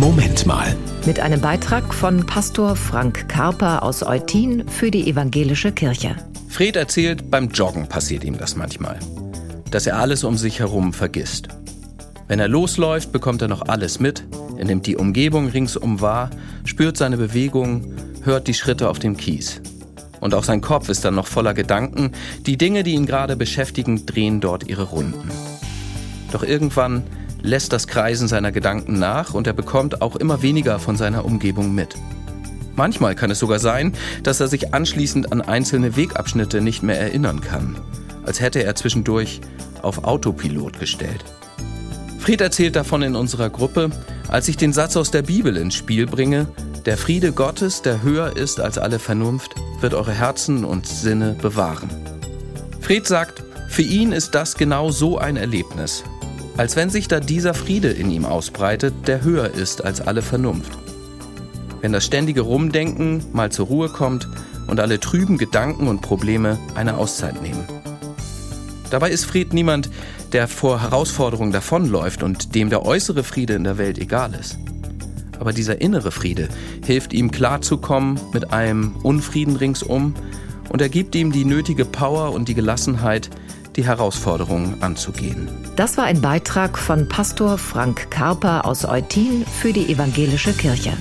Moment mal. Mit einem Beitrag von Pastor Frank Karper aus Eutin für die Evangelische Kirche. Fred erzählt, beim Joggen passiert ihm das manchmal. Dass er alles um sich herum vergisst. Wenn er losläuft, bekommt er noch alles mit. Er nimmt die Umgebung ringsum wahr, spürt seine Bewegungen, hört die Schritte auf dem Kies. Und auch sein Kopf ist dann noch voller Gedanken. Die Dinge, die ihn gerade beschäftigen, drehen dort ihre Runden. Doch irgendwann lässt das Kreisen seiner Gedanken nach und er bekommt auch immer weniger von seiner Umgebung mit. Manchmal kann es sogar sein, dass er sich anschließend an einzelne Wegabschnitte nicht mehr erinnern kann, als hätte er zwischendurch auf Autopilot gestellt. Fried erzählt davon in unserer Gruppe, als ich den Satz aus der Bibel ins Spiel bringe, der Friede Gottes, der höher ist als alle Vernunft, wird eure Herzen und Sinne bewahren. Fried sagt, für ihn ist das genau so ein Erlebnis, als wenn sich da dieser Friede in ihm ausbreitet, der höher ist als alle Vernunft. Wenn das ständige Rumdenken mal zur Ruhe kommt und alle trüben Gedanken und Probleme eine Auszeit nehmen. Dabei ist Fried niemand, der vor Herausforderungen davonläuft und dem der äußere Friede in der Welt egal ist. Aber dieser innere Friede hilft ihm klarzukommen mit einem Unfrieden ringsum und er gibt ihm die nötige Power und die Gelassenheit, die Herausforderungen anzugehen. Das war ein Beitrag von Pastor Frank Karper aus Eutin für die Evangelische Kirche.